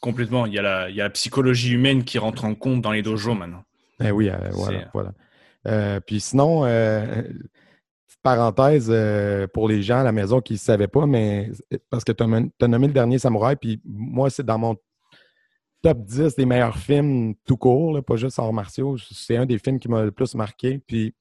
Complètement. Il y, a la, il y a la psychologie humaine qui rentre en compte dans les dojos maintenant. Eh oui, euh, voilà. voilà. Euh, puis sinon, euh, parenthèse pour les gens à la maison qui ne savaient pas, mais parce que tu as, nommé le dernier samouraï, puis moi, c'est dans mon top 10 des meilleurs films tout court, pas juste en martiaux. C'est un des films qui m'a le plus marqué. Puis,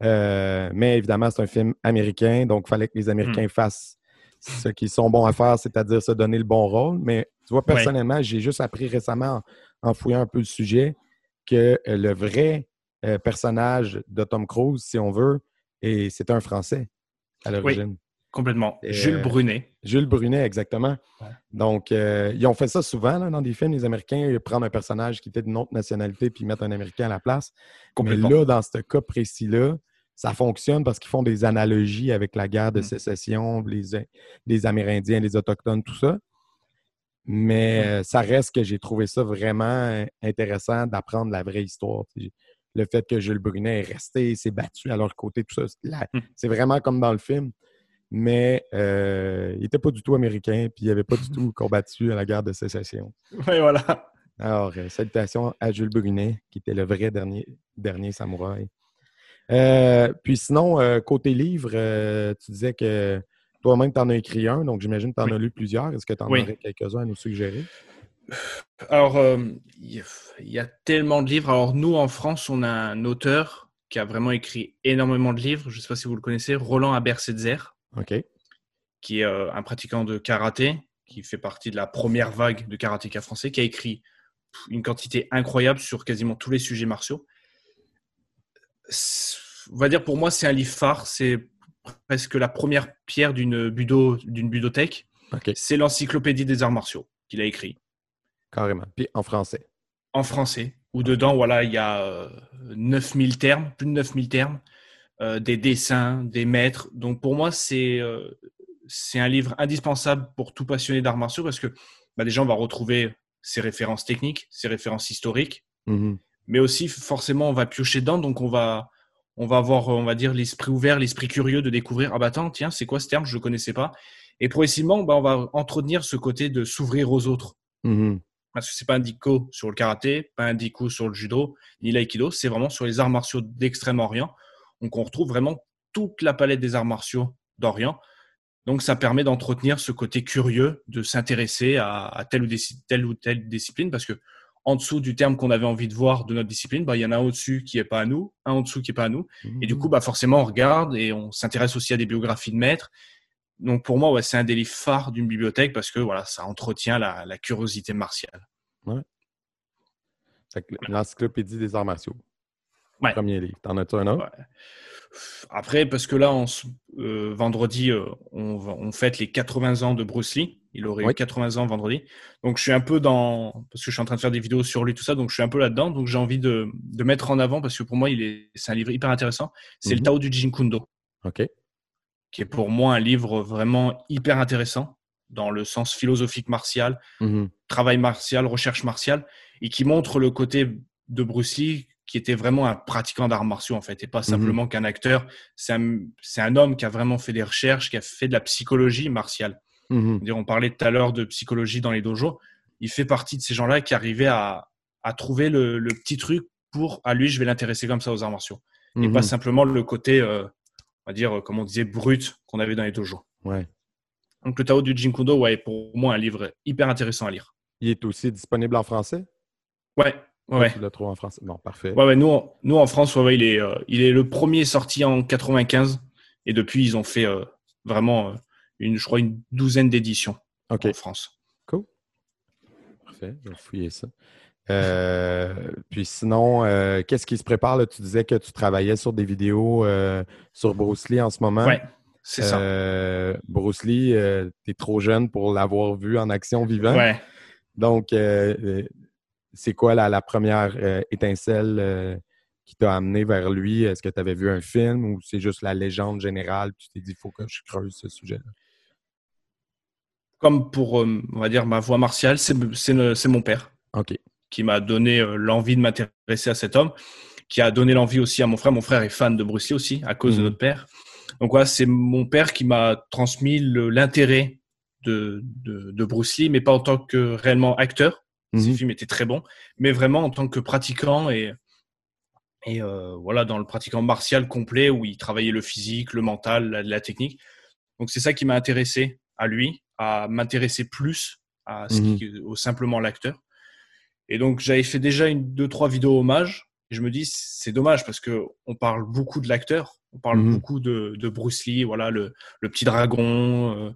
mais évidemment, c'est un film américain, donc il fallait que les Américains hmm. fassent ce qu'ils sont bons à faire, c'est-à-dire se donner le bon rôle. Mais tu vois, personnellement, j'ai juste appris récemment en, fouillant un peu le sujet que euh, le vrai euh, personnage de Tom Cruise, si on veut, et c'est un Français à l'origine. Oui, complètement. Jules Brunet. Jules Brunet, exactement. Donc, euh, ils ont fait ça souvent dans des films, les Américains, ils prennent un personnage qui était d'une autre nationalité puis ils mettent un Américain à la place. Mais là, dans ce cas précis-là, ça fonctionne parce qu'ils font des analogies avec la guerre de mmh. sécession, les, les Amérindiens, les Autochtones, tout ça. Mais euh, ça reste que j'ai trouvé ça vraiment euh, intéressant d'apprendre la vraie histoire. Le fait que Jules Brunet est resté, s'est battu à leur côté, tout ça. C'est vraiment comme dans le film. Mais euh, il n'était pas du tout américain, puis il n'avait pas du tout combattu à la guerre de sécession. Oui, voilà. Alors, salutations à Jules Brunet, qui était le vrai dernier, dernier samouraï. Euh, puis sinon, euh, côté livre, euh, tu disais que toi-même, tu en as écrit un, donc j'imagine que tu en as lu plusieurs. Est-ce que tu en aurais quelques-uns à nous suggérer? Alors, il y a tellement de livres. Alors, nous, en France, on a un auteur qui a vraiment écrit énormément de livres. Je ne sais pas si vous le connaissez, Roland Abersetzer. OK. Qui est un pratiquant de karaté, qui fait partie de la première vague de karatéka français, qui a écrit une quantité incroyable sur quasiment tous les sujets martiaux on va dire pour moi, c'est un livre phare. C'est presque la première pierre d'une budo, d'une budothèque. C'est l'encyclopédie des arts martiaux qu'il a écrit. Carrément. Puis en français. En français. Où dedans, voilà, il y a 9000 euh, termes, plus de 9000 termes, euh, des dessins, des maîtres. Donc pour moi, c'est euh, c'est un livre indispensable pour tout passionné d'arts martiaux parce que bah, déjà, on va retrouver ses références techniques, ses références historiques. Mm-hmm mais aussi forcément on va piocher dedans, donc on va on va avoir on va dire l'esprit ouvert, l'esprit curieux de découvrir ah bah attends tiens c'est quoi ce terme? Je ne connaissais pas et progressivement bah, on va entretenir ce côté de s'ouvrir aux autres mm-hmm. parce que c'est pas un dico sur le karaté, pas un dico sur le judo ni l'aïkido, c'est vraiment sur les arts martiaux d'Extrême-Orient. Donc on retrouve vraiment toute la palette des arts martiaux d'Orient. Donc ça permet d'entretenir ce côté curieux, de s'intéresser à, telle, ou telle ou telle discipline parce que en dessous du terme qu'on avait envie de voir de notre discipline, bah, il y en a un au-dessus qui n'est pas à nous, un en dessous qui n'est pas à nous. Et du coup, bah, forcément, on regarde et on s'intéresse aussi à des biographies de maîtres. Donc pour moi, ouais, c'est un des livres phares d'une bibliothèque parce que voilà, ça entretient la, curiosité martiale. Ouais. L'encyclopédie des arts martiaux. Premier livre. T'en as-tu un autre? Après, parce que là, euh, vendredi, euh, on, on, fête les 80 ans de Bruce Lee. Il aurait eu 80 ans vendredi. Donc, je suis un peu dans. Parce que je suis en train de faire des vidéos sur lui, tout ça. Donc, je suis un peu là-dedans. Donc, j'ai envie de, de, mettre en avant, parce que pour moi, il est, c'est un livre hyper intéressant. C'est le mhm. Tao du Jin Kundo. OK. Qui est pour moi un livre vraiment hyper intéressant dans le sens philosophique martial, mhm. travail martial, recherche martiale, et qui montre le côté de Bruce Lee qui était vraiment un pratiquant d'arts martiaux en fait, et pas mhm. simplement qu'un acteur. C'est un, un, homme qui a vraiment fait des recherches, qui a fait de la psychologie martiale. Mhm. On parlait tout à l'heure de psychologie dans les dojos. Il fait partie de ces gens-là qui arrivaient à, à trouver le, le, petit truc pour, à lui, je vais l'intéresser comme ça aux arts martiaux. Et pas mhm. simplement le côté, euh, on va dire, comme on disait, brut qu'on avait dans les dojos. Ouais. Donc le Tao du Jinkundo, ouais, pour moi, un livre hyper intéressant à lire. Il est aussi disponible en français? Ouais, Ouais. Tu l'as trouvé en France. Non, parfait. Ouais, ouais nous, nous, en France, ouais, il, est, euh, il est le premier sorti en 95. Et depuis, ils ont fait euh, vraiment, euh, une, je crois, une douzaine d'éditions en France. Cool. Parfait. Je vais fouiller ça. puis sinon, qu'est-ce qui se prépare? Là? Tu disais que tu travaillais sur des vidéos sur Bruce Lee en ce moment. Ouais, c'est ça. Bruce Lee, tu es trop jeune pour l'avoir vu en action vivant. Ouais. Donc, c'est quoi la, première euh, étincelle euh, qui t'a amené vers lui? Est-ce que tu avais vu un film ou c'est juste la légende générale? Tu t'es dit, il faut que je creuse ce sujet-là? Comme pour, euh, on va dire, ma voix martiale, c'est mon père. Qui m'a donné l'envie de m'intéresser à cet homme. qui a donné l'envie aussi à mon frère. Mon frère est fan de Bruce Lee aussi, à cause de Mhm. notre père. Donc voilà, c'est mon père qui m'a transmis l'intérêt de, de, de Bruce Lee, mais pas en tant que réellement acteur. Ses Mhm. films étaient très bons, mais vraiment en tant que pratiquant et, et euh, voilà, dans le pratiquant martial complet où il travaillait le physique, le mental, la, la technique. Donc c'est ça qui m'a intéressé à lui, à m'intéresser plus à ce Mhm. qui, au simplement l'acteur. Et donc j'avais fait déjà une, deux, trois vidéos hommages. Et je me dis c'est dommage parce que on parle beaucoup de l'acteur, on parle Mhm. beaucoup de, de Bruce Lee, voilà le, le petit dragon, euh,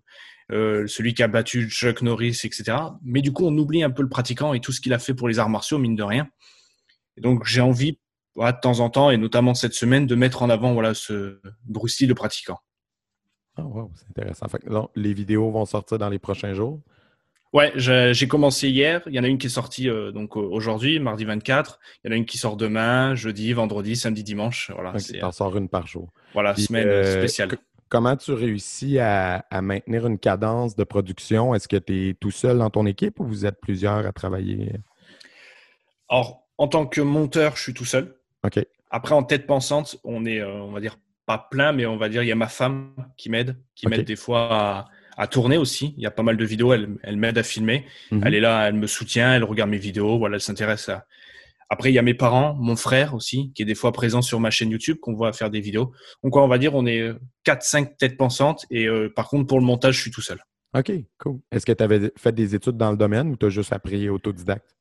euh, celui qui a battu Chuck Norris, etc. Mais du coup on oublie un peu le pratiquant et tout ce qu'il a fait pour les arts martiaux, mine de rien. Et donc j'ai envie voilà, de temps en temps et notamment cette semaine de mettre en avant voilà ce Bruce Lee le pratiquant. Ah, wow, c'est intéressant. Fait que, non, les vidéos vont sortir dans les prochains jours? Ouais, j'ai commencé hier. Il y en a une qui est sortie euh, donc aujourd'hui, mardi 24. Il y en a une qui sort demain, jeudi, vendredi, samedi, dimanche. Voilà, Ok, c'est T'en sors une par jour. voilà Puis, semaine euh, spéciale. Comment tu réussis à, à maintenir une cadence de production? Est-ce que tu es tout seul dans ton équipe ou vous êtes plusieurs à travailler? Or, en tant que monteur, je suis tout seul. OK. Après, en tête pensante, on est, euh, on va dire, pas plein, mais on va dire, il y a ma femme qui m'aide, qui m'aide des fois à, à tourner aussi. Il y a pas mal de vidéos, elle, elle m'aide à filmer. Mhm. Elle est là, elle me soutient, elle regarde mes vidéos, voilà, elle s'intéresse à. Après, il y a mes parents, mon frère aussi, qui est des fois présent sur ma chaîne YouTube, qu'on voit faire des vidéos. Donc, on va dire, on est 4-5 têtes pensantes. Et euh, par contre, pour le montage, je suis tout seul. OK, cool. Est-ce que tu avais fait des études dans le domaine ou tu as juste appris autodidacte?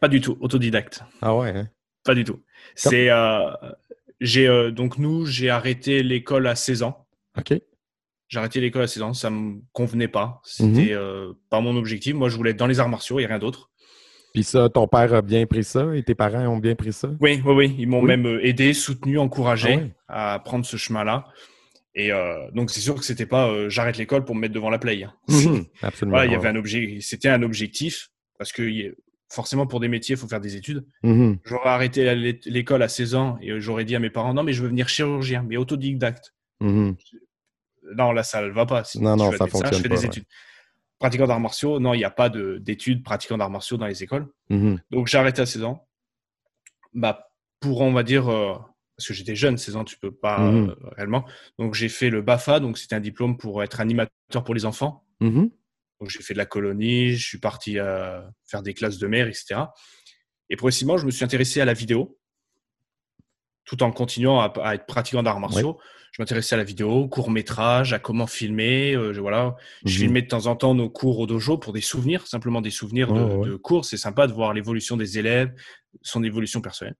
Pas du tout, autodidacte. Ah ouais, hein? Pas du tout. C'est, euh, j'ai, euh, donc nous, j'ai arrêté l'école à 16 ans. OK. J'ai arrêté l'école à 16 ans, ça me convenait pas. C'était euh, pas mon objectif. Moi, je voulais être dans les arts martiaux et rien d'autre. Puis ça, ton père a bien pris ça et tes parents ont bien pris ça? Oui, oui, oui. Ils m'ont Oui. même euh, aidé, soutenu, encouragé Ah à prendre ce chemin-là. Et euh, donc, c'est sûr que c'était pas euh, j'arrête l'école pour me mettre devant la play. hein. Mhm, Absolument. Voilà, il y avait ouais. un objet, c'était un objectif parce que forcément pour des métiers, il faut faire des études. Mhm. J'aurais arrêté l'école à 16 ans et j'aurais dit à mes parents non mais je veux venir chirurgien, mais autodidacte. Mhm. Non, là ça ne va pas. Si Non, non, ça fonctionne Je fais pas, des ouais. études. Pratiquant d'arts martiaux, non, il n'y a pas de- d'études pratiquant d'arts martiaux dans les écoles. Mhm. Donc j'ai arrêté à 16 ans. Bah, pour, on va dire, euh, parce que j'étais jeune, 16 ans, tu peux pas Mhm. euh, réellement. Donc j'ai fait le BAFA, donc c'était un diplôme pour être animateur pour les enfants. Mhm. Donc j'ai fait de la colonie, je suis parti euh, faire des classes de mer, etc. Et progressivement, je me suis intéressé à la vidéo, tout en continuant à, à être pratiquant d'arts martiaux. Je m'intéressais à la vidéo, court métrage, à comment filmer. euh, je, voilà, je Mhm. filmais de temps en temps nos cours au dojo pour des souvenirs, simplement des souvenirs de, Ouais, ouais. de cours. C'est sympa de voir l'évolution des élèves, son évolution personnelle.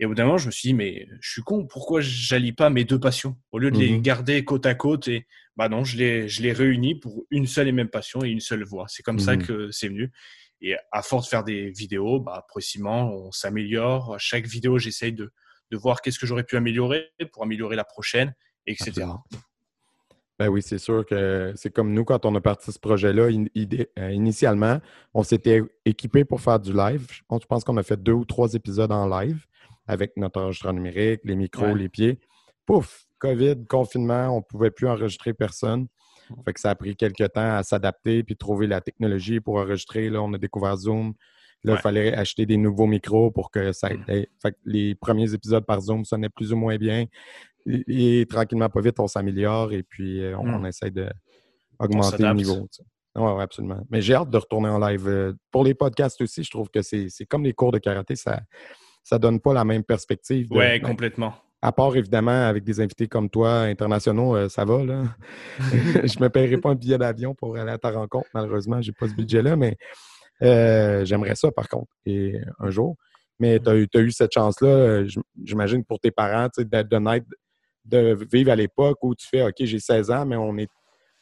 Et au bout d'un moment, je me suis dit, mais je suis con, pourquoi j'allie pas mes deux passions? Au lieu de les Mhm. garder côte à côte, et bah non, je les, je les réunis pour une seule et même passion et une seule voix. C'est comme ça Mhm. que c'est venu. Et à force de faire des vidéos, bah, progressivement, on s'améliore. À chaque vidéo, j'essaye de, de voir qu'est-ce que j'aurais pu améliorer pour améliorer la prochaine, etc. Absolument. Ben oui, c'est sûr que c'est comme nous quand on a parti ce projet-là. in- euh, initialement, on s'était équipé pour faire du live. Je pense- je pense qu'on a fait deux ou trois épisodes en live avec notre enregistreur numérique, les micros, Ouais. les pieds. Pouf, COVID, confinement, on ne pouvait plus enregistrer personne. Fait que ça a pris quelques temps à s'adapter puis trouver la technologie pour enregistrer. Là, on a découvert Zoom. Là, il Ouais. fallait acheter des nouveaux micros pour que ça Mm. Fait que les premiers épisodes par Zoom sonnaient plus ou moins bien. Et, et tranquillement, pas vite, on s'améliore et puis euh, on, Mm. on essaie d'augmenter le niveau. tu sais. Ouais, ouais, absolument. Mais j'ai hâte de retourner en live. Euh, Pour les podcasts aussi, je trouve que c'est comme les cours de karaté, ça ça donne pas la même perspective. Ouais, ben, complètement. à part, évidemment, avec des invités comme toi, internationaux, euh, ça va, là. je me paierai pas un billet d'avion pour aller à ta rencontre, malheureusement. J'ai pas ce budget-là, mais euh, j'aimerais ça, par contre, et un jour. Mais tu as, eu cette chance-là, euh, j'imagine, pour tes parents, d'être de naître, de vivre à l'époque où tu fais, OK, j'ai 16 ans, mais on est,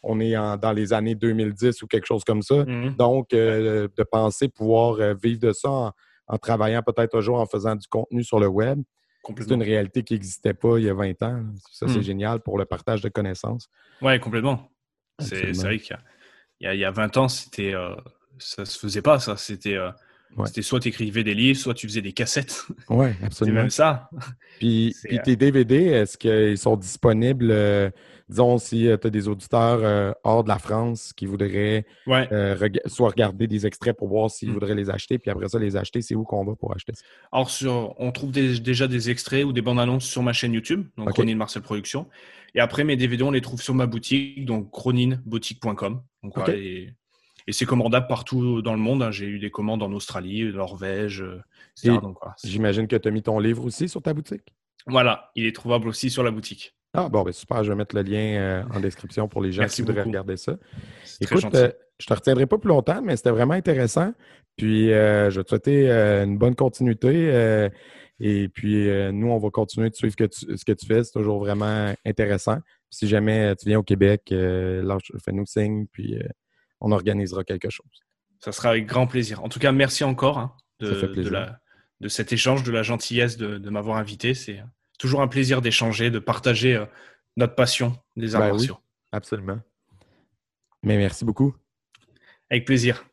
on est en- dans les années 2010 ou quelque chose comme ça. Mhm. Donc, euh, de penser pouvoir euh, vivre de ça en, en travaillant peut-être un jour en faisant du contenu sur le web, c'est une réalité qui n'existait pas il y a 20 ans. Ça, c'est Mm. génial pour le partage de connaissances. Ouais, complètement. C'est vrai qu'il y y, a, il y a 20 ans, c'était, euh, ça se faisait pas, ça. C'était euh, Ouais. c'était soit tu écrivais des livres, soit tu faisais des cassettes. Oui, C'était absolument. même ça. Puis, puis euh, tes DVD, est-ce qu'ils sont disponibles euh, disons, si tu as des auditeurs hors de la France qui voudraient soit regarder des extraits pour voir s'ils mm. voudraient les acheter, puis après ça, les acheter, c'est où qu'on va pour acheter ça? Alors, on trouve déjà des extraits ou des bandes annonces sur ma chaîne YouTube, donc okay. Marcel Productions. Et après, mes DVD, on les trouve sur ma boutique, donc cronineboutique.com. et, c'est commandable partout dans le monde. Hein. J'ai eu des commandes en Australie, Norvège, etc. J'imagine que tu as mis ton livre aussi sur ta boutique? Voilà, il est trouvable aussi sur la boutique. Ah bon, ben super, je vais mettre le lien euh, en description pour les gens qui voudraient regarder ça. Écoute, euh, je te retiendrai pas plus longtemps, mais c'était vraiment intéressant. Puis euh, je vais te souhaiter une bonne continuité. et puis nous, on va continuer de suivre ce que tu fais. C'est toujours vraiment intéressant. si jamais tu viens au Québec, fais-nous signe, puis on organisera quelque chose. Ça sera avec grand plaisir. En tout cas, merci encore hein, de, cet échange, de la gentillesse de m'avoir invité. C'est toujours un plaisir d'échanger, de partager euh, notre passion des arts ben martiaux. absolument. Mais merci beaucoup. Avec plaisir.